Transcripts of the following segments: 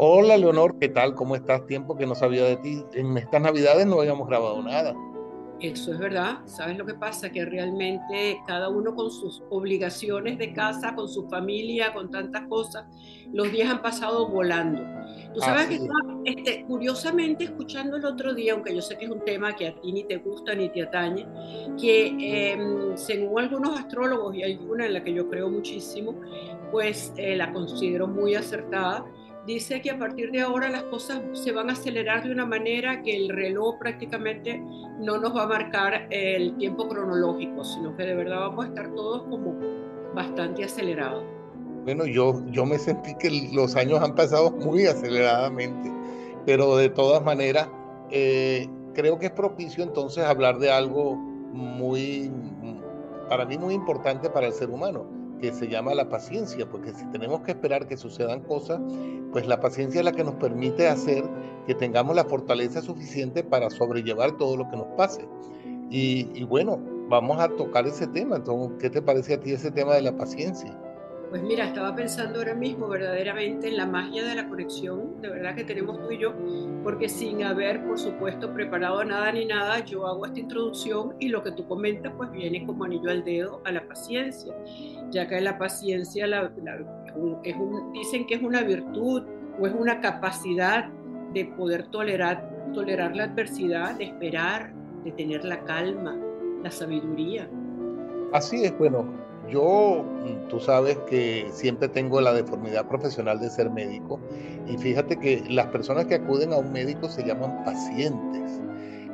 Hola Leonor, ¿qué tal? ¿Cómo estás? Tiempo que no sabía de ti. En estas navidades no habíamos grabado nada. Eso es verdad. ¿Sabes lo que pasa? Que realmente cada uno con sus obligaciones de casa, con su familia, con tantas cosas, los días han pasado volando. Tú sabes que estaba, este, curiosamente escuchando el otro día, aunque yo sé que es un tema que a ti ni te gusta ni te atañe, que em, según algunos astrólogos, y hay una en la que yo creo muchísimo, pues eh, la considero muy acertada, dice que a partir de ahora las cosas se van a acelerar de una manera que el reloj prácticamente no nos va a marcar el tiempo cronológico, sino que de verdad vamos a estar todos como bastante acelerados. Bueno, yo, yo me sentí que los años han pasado muy aceleradamente, pero de todas maneras eh, creo que es propicio entonces hablar de algo muy, para mí muy importante para el ser humano, que se llama la paciencia, porque si tenemos que esperar que sucedan cosas, pues la paciencia es la que nos permite hacer que tengamos la fortaleza suficiente para sobrellevar todo lo que nos pase. Y, bueno, vamos a tocar ese tema. Entonces, ¿qué te parece a ti ese tema de la paciencia? Pues mira, estaba pensando ahora mismo verdaderamente en la magia de la conexión, de verdad que tenemos tú y yo, porque sin haber, por supuesto, preparado nada ni nada, yo hago esta introducción y lo que tú comentas pues viene como anillo al dedo a la paciencia, ya que la paciencia dicen que es una virtud o es una capacidad de poder tolerar, tolerar la adversidad, de esperar, de tener la calma, la sabiduría. Así es, bueno, yo, mm, tú sabes que siempre tengo la deformidad profesional de ser médico y fíjate que las personas que acuden a un médico se llaman pacientes.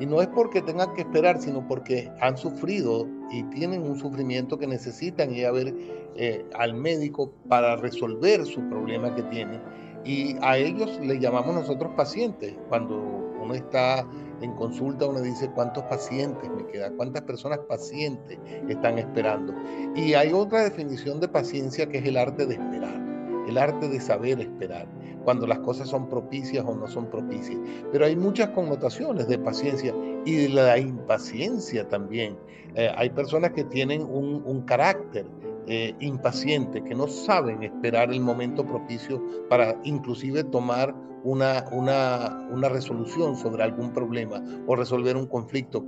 Y no es porque tengan que esperar, sino porque han sufrido y tienen un sufrimiento que necesitan ir a ver eh, al médico para resolver su problema que tienen. Y a ellos le llamamos nosotros pacientes. Cuando uno está en consulta uno dice cuántos pacientes me quedan, cuántas personas pacientes están esperando. Y hay otra definición de paciencia que es el arte de esperar, el arte de saber esperar, cuando las cosas son propicias o no son propicias. Pero hay muchas connotaciones de paciencia y de la impaciencia también. Eh, hay personas que tienen un carácter eh, impacientes, que no saben esperar el momento propicio para inclusive tomar una, una, una resolución sobre algún problema o resolver un conflicto.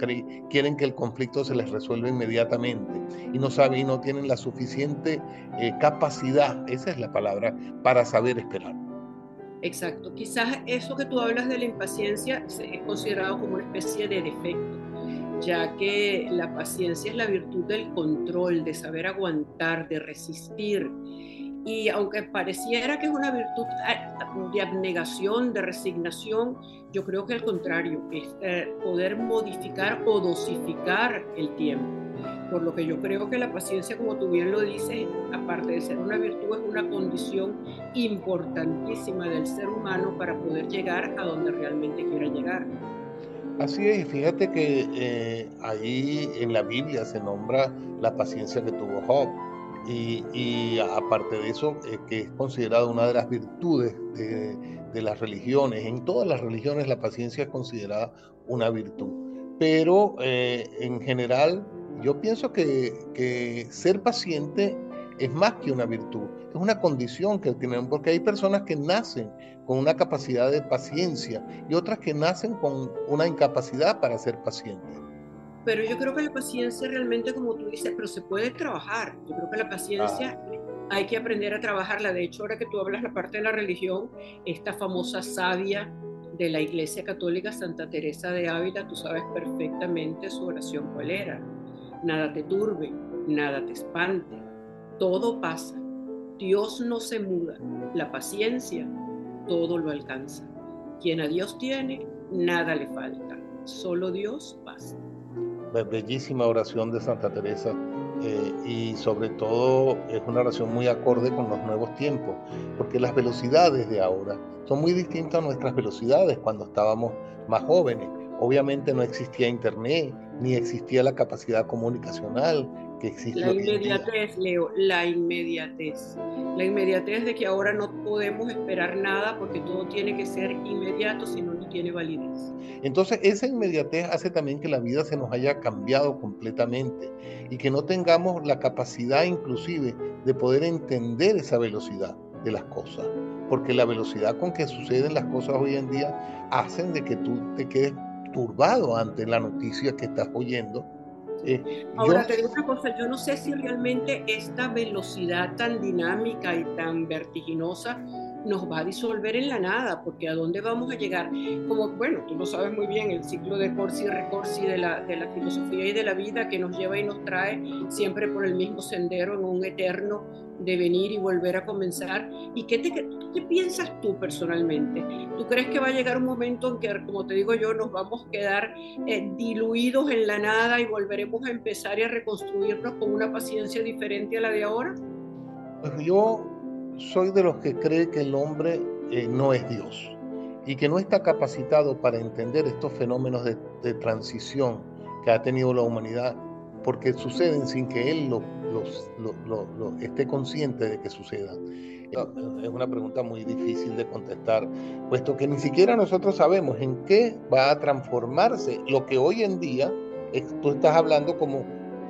quieren que el conflicto se les resuelva inmediatamente y no saben y no tienen la suficiente eh, capacidad, esa es la palabra, para saber esperar. Exacto, quizás eso que tú hablas de la impaciencia es considerado como una especie de defecto ya que la paciencia es la virtud del control, de saber aguantar, de resistir. Y aunque pareciera que es una virtud ah, de abnegación, de resignación, yo creo que al contrario, es eh, poder modificar o dosificar el tiempo. Por lo que yo creo que la paciencia, como tú bien lo dices, aparte de ser una virtud, es una condición importantísima del ser humano para poder llegar a donde realmente quiera llegar. Así es, y fíjate que eh, ahí en la Biblia se nombra la paciencia que tuvo Job. Y, aparte de eso, que es considerada una de las virtudes de, las religiones. En todas las religiones la paciencia es considerada una virtud. Pero eh, en general, yo pienso que, que ser paciente es más que una virtud, es una condición que tienen, porque hay personas que nacen con una capacidad de paciencia y otras que nacen con una incapacidad para ser pacientes. Pero yo creo que la paciencia realmente, como tú dices, pero se puede trabajar. Yo creo que la paciencia hay que aprender a trabajarla. De hecho, ahora que tú hablas la parte de la religión, esta famosa sabia de la Iglesia Católica, Santa Teresa de Ávila, tú sabes perfectamente su oración cuál era. Nada te turbe, nada te espante, todo pasa. Dios no se muda. La paciencia todo lo alcanza. Quien a Dios tiene, nada le falta. Solo Dios basta. Bellísima oración de Santa Teresa eh, y sobre todo es una oración muy acorde con los nuevos tiempos, porque las velocidades de ahora son muy distintas a nuestras velocidades cuando estábamos más jóvenes. Obviamente no existía internet, ni existía la capacidad comunicacional, que existe. La inmediatez, Leo, la inmediatez. La inmediatez de que ahora no podemos esperar nada porque todo tiene que ser inmediato, si no, no tiene validez. Entonces, esa inmediatez hace también que la vida se nos haya cambiado completamente y que no tengamos la capacidad inclusive de poder entender esa velocidad. de las cosas, porque la velocidad con que suceden las cosas hoy en día hacen de que tú te quedes turbado ante la noticia que estás oyendo. Eh, Ahora te digo una cosa, yo no sé si realmente esta velocidad tan dinámica y tan vertiginosa nos va a disolver en la nada, porque ¿a dónde vamos a llegar? Como, bueno, tú lo sabes muy bien, el ciclo de Corsi y Recorsi de la, de la filosofía y de la vida que nos lleva y nos trae siempre por el mismo sendero en un eterno de venir y volver a comenzar. ¿Y qué, te, qué piensas tú personalmente? ¿Tú crees que va a llegar un momento en que, como te digo yo, nos vamos a quedar eh, diluidos en la nada y volveremos a empezar y a reconstruirnos con una paciencia diferente a la de ahora? Pues yo soy de los que cree que el hombre eh, no es Dios y que no está capacitado para entender estos fenómenos de, transición que ha tenido la humanidad, porque suceden sin que él lo, esté consciente de que sucedan. Es una pregunta muy difícil de contestar, puesto que ni siquiera nosotros sabemos en qué va a transformarse lo que hoy en día tú estás hablando como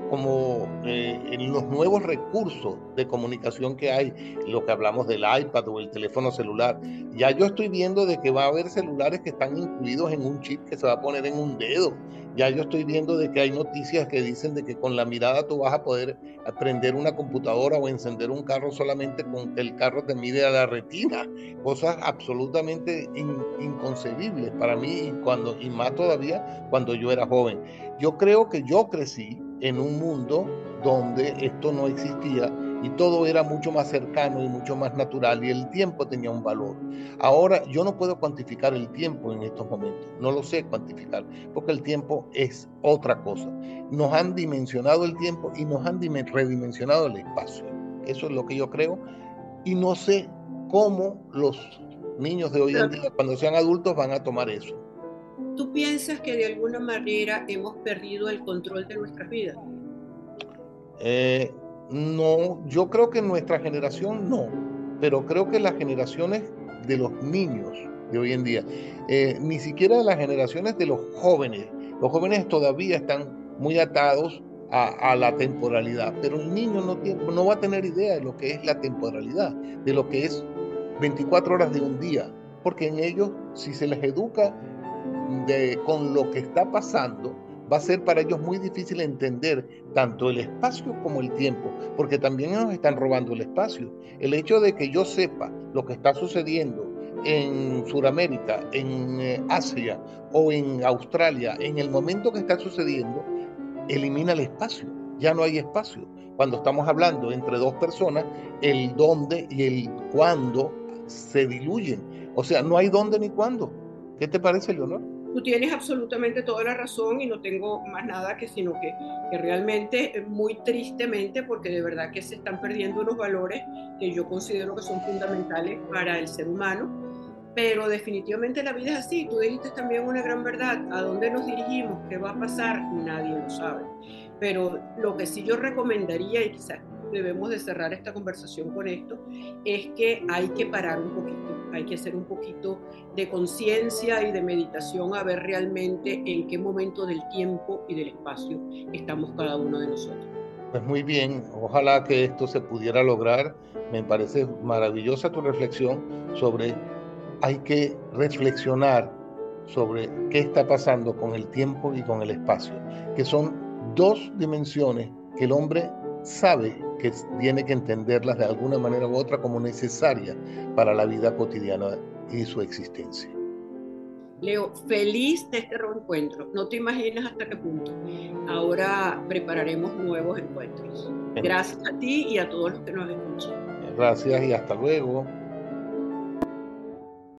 como eh, en los nuevos recursos de comunicación que hay, lo que hablamos del iPad o el teléfono celular. Ya yo estoy viendo de que va a haber celulares que están incluidos en un chip que se va a poner en un dedo. Ya yo estoy viendo de que hay noticias que dicen de que con la mirada tú vas a poder aprender una computadora o encender un carro solamente con que el carro te mire a la retina. Cosas absolutamente inconcebibles para mí cuando, y más todavía cuando yo era joven. Yo creo que yo crecí en un mundo donde esto no existía y todo era mucho más cercano y mucho más natural y el tiempo tenía un valor. Ahora yo no puedo cuantificar el tiempo en estos momentos, no lo sé cuantificar, porque el tiempo es otra cosa. Nos han dimensionado el tiempo y nos han redimensionado el espacio. Eso es lo que yo creo y no sé cómo los niños de hoy en día, cuando sean adultos, van a tomar eso. ¿Tú piensas que de alguna manera hemos perdido el control de nuestras vidas? Eh, no, yo creo que nuestra generación no, pero creo que las generaciones de los niños de hoy en día, eh, ni siquiera las generaciones de los jóvenes, los jóvenes todavía están muy atados a, la temporalidad, pero el niño no, no va a tener idea de lo que es la temporalidad, de lo que es 24 horas de un día, porque en ellos, si se les educa de, con lo que está pasando, va a ser para ellos muy difícil entender tanto el espacio como el tiempo, porque también nos están robando el espacio. El hecho de que yo sepa lo que está sucediendo en Sudamérica, en eh, Asia o en Australia, en el momento que está sucediendo, elimina el espacio. Ya no hay espacio. Cuando estamos hablando entre dos personas, el dónde y el cuándo se diluyen. O sea, no hay dónde ni cuándo. ¿Qué te parece, Leonor? Tú tienes absolutamente toda la razón y no tengo más nada que sino que, que realmente, muy tristemente, porque de verdad que se están perdiendo unos valores que yo considero que son fundamentales para el ser humano, pero definitivamente la vida es así. Tú dijiste también una gran verdad. ¿A dónde nos dirigimos? ¿Qué va a pasar? Nadie lo sabe. Pero lo que sí yo recomendaría, y quizás debemos de cerrar esta conversación con esto, es que hay que parar un poquito, hay que hacer un poquito de conciencia y de meditación a ver realmente en qué momento del tiempo y del espacio estamos cada uno de nosotros. Pues muy bien, ojalá que esto se pudiera lograr. Me parece maravillosa tu reflexión sobre, hay que reflexionar sobre qué está pasando con el tiempo y con el espacio, que son dos dimensiones que el hombre sabe que tiene que entenderlas de alguna manera u otra como necesaria para la vida cotidiana y su existencia. Leo, feliz de este reencuentro. No te imaginas hasta qué punto. Ahora prepararemos nuevos encuentros. Gracias a ti y a todos los que nos escuchan. Gracias y hasta luego.